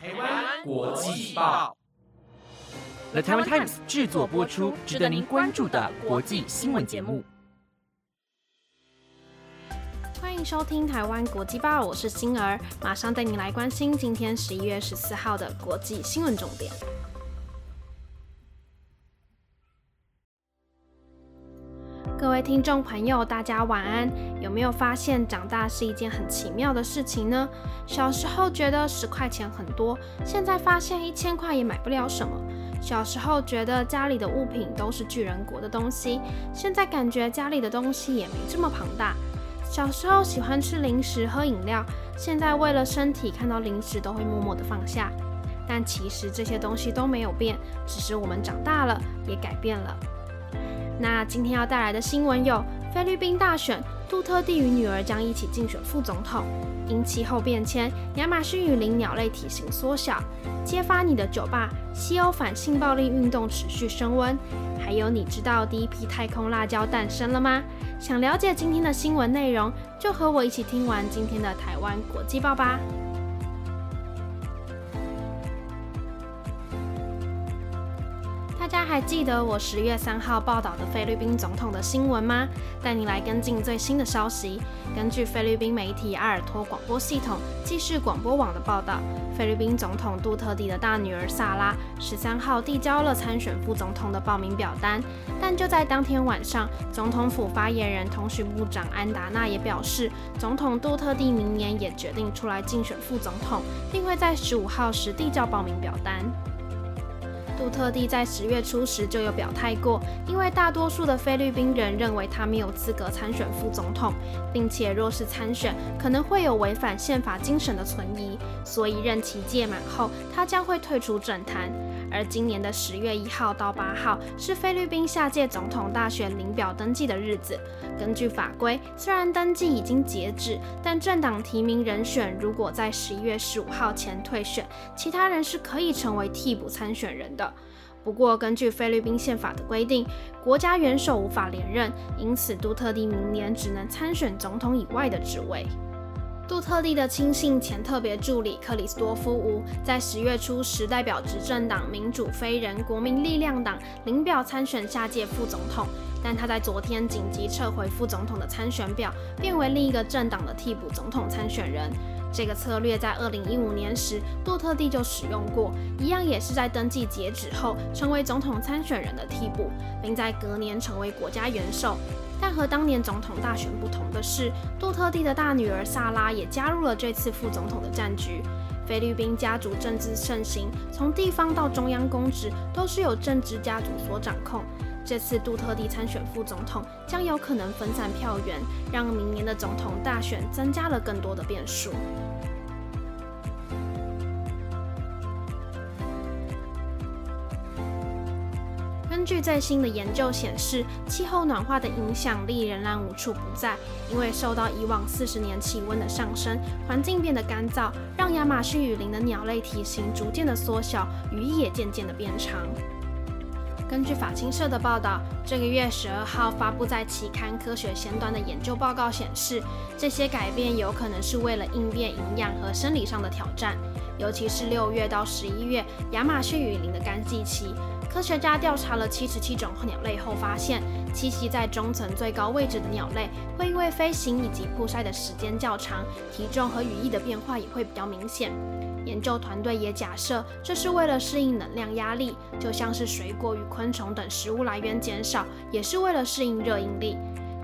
台湾国际报，The Taiwan Times 制作播出，值得您关注的国际新闻节目。欢迎收听台湾国际报，我是星儿，马上带您来关心今天十一月十四号的国际新闻重点。各位听众朋友，大家晚安。有没有发现长大是一件很奇妙的事情呢？小时候觉得十块钱很多，现在发现一千块也买不了什么。小时候觉得家里的物品都是巨人国的东西，现在感觉家里的东西也没这么庞大。小时候喜欢吃零食、喝饮料，现在为了身体，看到零食都会默默的放下。但其实这些东西都没有变，只是我们长大了，也改变了。那今天要带来的新闻有：菲律宾大选，杜特地与女儿将一起竞选副总统；因气候变迁，亚马逊雨林鸟类体型缩小；揭发你的酒吧，西欧反性暴力运动持续升温；还有，你知道第一批太空辣椒诞生了吗？想了解今天的新闻内容，就和我一起听完今天的台湾国际报吧。还记得我十月三号报道的菲律宾总统的新闻吗？带你来跟进最新的消息。根据菲律宾媒体阿尔托广播系统继续广播网的报道，菲律宾总统杜特地的大女儿萨拉十三号递交了参选副总统的报名表单。但就在当天晚上，总统府发言人、通讯部长安达纳也表示，总统杜特地明年也决定出来竞选副总统，并会在十五号时递交报名表单。杜特地在十月初时就有表态过，因为大多数的菲律宾人认为他没有资格参选副总统，并且若是参选，可能会有违反宪法精神的存疑，所以任期届满后，他将会退出政坛。而今年的十月一号到八号是菲律宾下届总统大选领表登记的日子。根据法规，虽然登记已经截止，但政党提名人选如果在十一月十五号前退选，其他人是可以成为替补参选人的。不过，根据菲律宾宪法的规定，国家元首无法连任，因此杜特地明年只能参选总统以外的职位。杜特地的亲信前特别助理克里斯多夫吴在十月初时代表执政党民主非人国民力量党领表参选下届副总统，但他在昨天紧急撤回副总统的参选表，变为另一个政党的替补总统参选人。这个策略在二零一五年时杜特地就使用过，一样也是在登记截止后成为总统参选人的替补，并在隔年成为国家元首。但和当年总统大选不同的是，杜特地的大女儿萨拉也加入了这次副总统的战局。菲律宾家族政治盛行，从地方到中央公职都是由政治家族所掌控。这次杜特地参选副总统，将有可能分散票源，让明年的总统大选增加了更多的变数。根据最新的研究显示，气候暖化的影响力仍然无处不在。因为受到以往四十年气温的上升，环境变得干燥，让亚马逊雨林的鸟类体型逐渐的缩小，羽翼也渐渐的变长。根据法新社的报道，这个月十二号发布在期刊《科学先端》的研究报告显示，这些改变有可能是为了应变营养和生理上的挑战，尤其是六月到十一月亚马逊雨林的干季期。科学家调查了七十七种鸟类后发现，栖息在中层最高位置的鸟类会因为飞行以及曝晒的时间较长，体重和羽翼的变化也会比较明显。研究团队也假设，这是为了适应能量压力，就像是水果与昆虫等食物来源减少，也是为了适应热应力。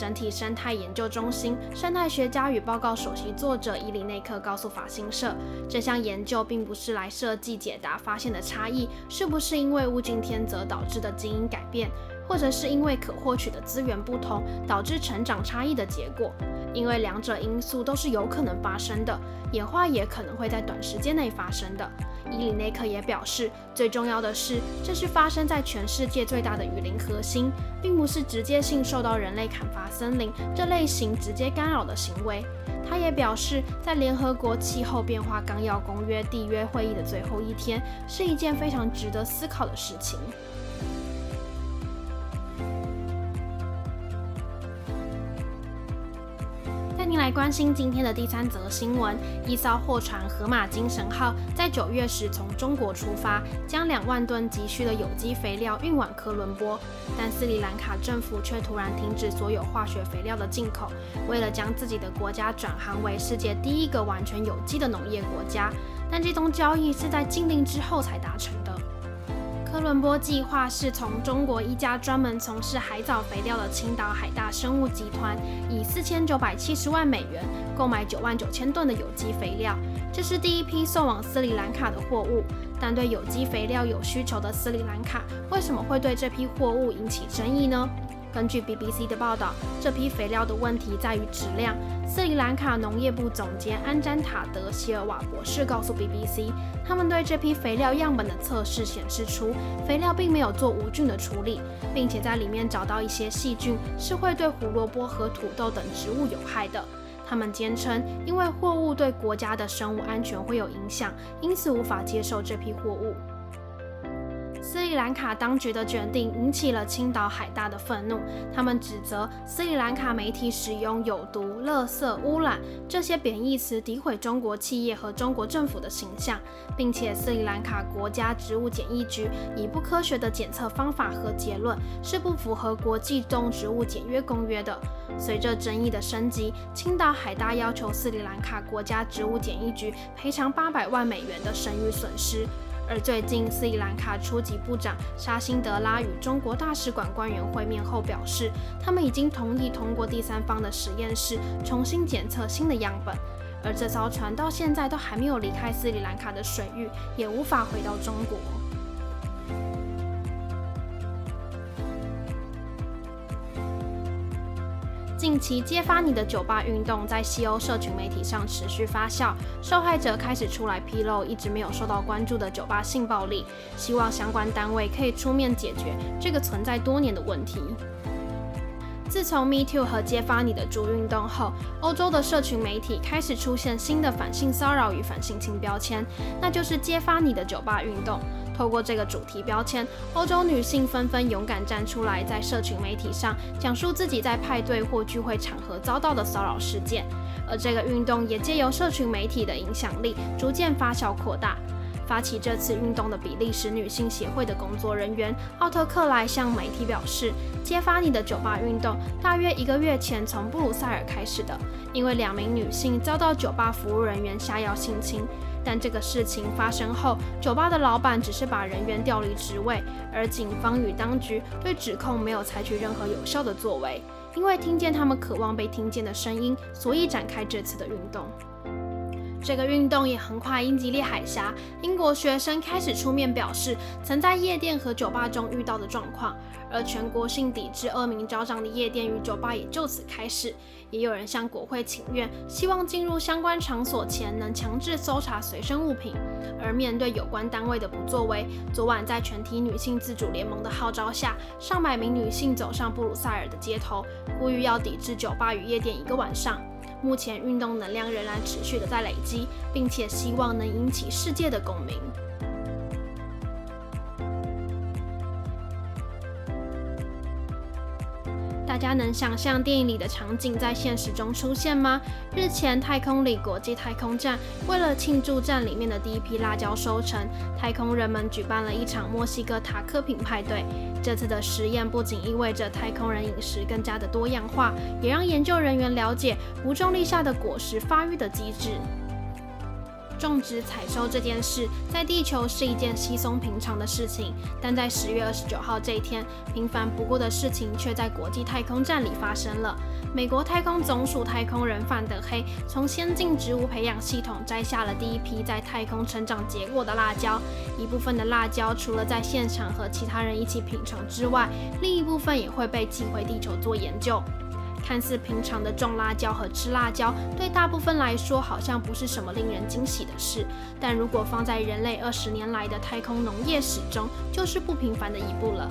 整体生态研究中心生态学家与报告首席作者伊里内克告诉法新社，这项研究并不是来设计解答发现的差异是不是因为物竞天择导致的基因改变，或者是因为可获取的资源不同导致成长差异的结果。因为两者因素都是有可能发生的，演化也可能会在短时间内发生的。伊里内克也表示，最重要的是，这是发生在全世界最大的雨林核心，并不是直接性受到人类砍伐森林这类型直接干扰的行为。他也表示，在联合国气候变化纲要公约缔约会议的最后一天，是一件非常值得思考的事情。来关心今天的第三则新闻：一艘货船“河马精神号”在九月时从中国出发，将两万吨急需的有机肥料运往科伦坡，但斯里兰卡政府却突然停止所有化学肥料的进口，为了将自己的国家转行为世界第一个完全有机的农业国家。但这宗交易是在禁令之后才达成的。科伦波计划是从中国一家专门从事海藻肥料的青岛海大生物集团，以四千九百七十万美元购买九万九千吨的有机肥料。这是第一批送往斯里兰卡的货物。但对有机肥料有需求的斯里兰卡，为什么会对这批货物引起争议呢？根据 BBC 的报道，这批肥料的问题在于质量。斯里兰卡农业部总监安詹塔德希尔瓦博士告诉 BBC，他们对这批肥料样本的测试显示出，肥料并没有做无菌的处理，并且在里面找到一些细菌，是会对胡萝卜和土豆等植物有害的。他们坚称，因为货物对国家的生物安全会有影响，因此无法接受这批货物。斯里兰卡当局的决定引起了青岛海大的愤怒，他们指责斯里兰卡媒体使用“有毒”“垃圾”“污染”这些贬义词诋毁中国企业和中国政府的形象，并且斯里兰卡国家植物检疫局以不科学的检测方法和结论是不符合国际动植物检约公约的。随着争议的升级，青岛海大要求斯里兰卡国家植物检疫局赔偿八百万美元的声誉损失。而最近，斯里兰卡初级部长沙辛德拉与中国大使馆官员会面后表示，他们已经同意通过第三方的实验室重新检测新的样本。而这艘船到现在都还没有离开斯里兰卡的水域，也无法回到中国。近期揭发你的酒吧运动在西欧社群媒体上持续发酵，受害者开始出来披露一直没有受到关注的酒吧性暴力，希望相关单位可以出面解决这个存在多年的问题。自从 Me Too 和揭发你的猪运动后，欧洲的社群媒体开始出现新的反性骚扰与反性侵标签，那就是揭发你的酒吧运动。透过这个主题标签，欧洲女性纷纷勇敢站出来，在社群媒体上讲述自己在派对或聚会场合遭到的骚扰事件。而这个运动也借由社群媒体的影响力，逐渐发酵扩大。发起这次运动的比利时女性协会的工作人员奥特克莱向媒体表示：“揭发你的酒吧运动大约一个月前从布鲁塞尔开始的，因为两名女性遭到酒吧服务人员下药性侵。”但这个事情发生后，酒吧的老板只是把人员调离职位，而警方与当局对指控没有采取任何有效的作为。因为听见他们渴望被听见的声音，所以展开这次的运动。这个运动也横跨英吉利海峡，英国学生开始出面表示曾在夜店和酒吧中遇到的状况，而全国性抵制恶名昭彰的夜店与酒吧也就此开始。也有人向国会请愿，希望进入相关场所前能强制搜查随身物品。而面对有关单位的不作为，昨晚在全体女性自主联盟的号召下，上百名女性走上布鲁塞尔的街头，呼吁要抵制酒吧与夜店一个晚上。目前运动能量仍然持续的在累积，并且希望能引起世界的共鸣。家能想象电影里的场景在现实中出现吗？日前，太空里国际太空站为了庆祝站里面的第一批辣椒收成，太空人们举办了一场墨西哥塔克品派对。这次的实验不仅意味着太空人饮食更加的多样化，也让研究人员了解无重力下的果实发育的机制。种植采收这件事在地球是一件稀松平常的事情，但在十月二十九号这一天，平凡不过的事情却在国际太空站里发生了。美国太空总署太空人范德黑从先进植物培养系统摘下了第一批在太空成长结果的辣椒，一部分的辣椒除了在现场和其他人一起品尝之外，另一部分也会被寄回地球做研究。看似平常的种辣椒和吃辣椒，对大部分来说好像不是什么令人惊喜的事。但如果放在人类二十年来的太空农业史中，就是不平凡的一步了。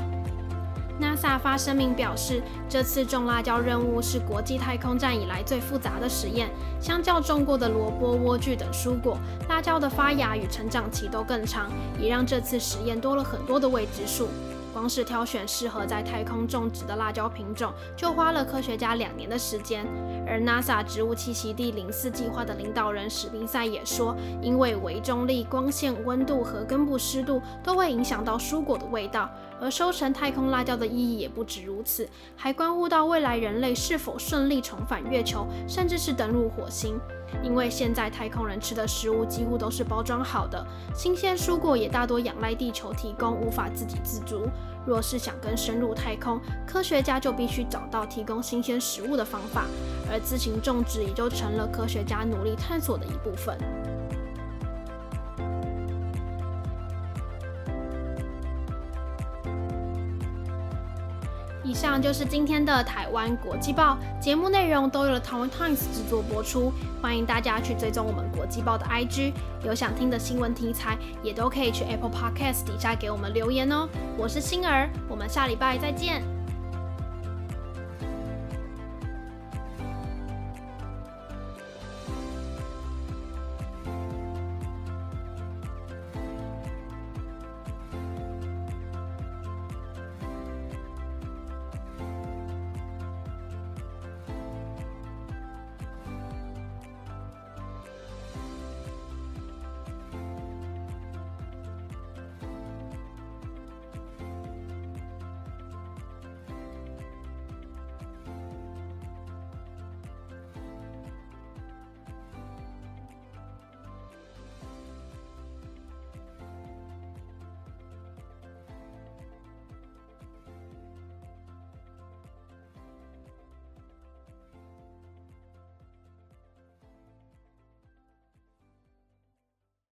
NASA 发声明表示，这次种辣椒任务是国际太空站以来最复杂的实验。相较种过的萝卜、莴苣等蔬果，辣椒的发芽与成长期都更长，也让这次实验多了很多的未知数。光是挑选适合在太空种植的辣椒品种，就花了科学家两年的时间。而 NASA 植物栖息地零四计划的领导人史宾塞也说，因为微重力、光线、温度和根部湿度都会影响到蔬果的味道。而收成太空辣椒的意义也不止如此，还关乎到未来人类是否顺利重返月球，甚至是登陆火星。因为现在太空人吃的食物几乎都是包装好的，新鲜蔬果也大多仰赖地球提供，无法自给自足。若是想更深入太空，科学家就必须找到提供新鲜食物的方法，而自行种植也就成了科学家努力探索的一部分。以上就是今天的台湾国际报节目内容，都由了台湾 Times 制作播出。欢迎大家去追踪我们国际报的 IG，有想听的新闻题材，也都可以去 Apple Podcast 底下给我们留言哦。我是星儿，我们下礼拜再见。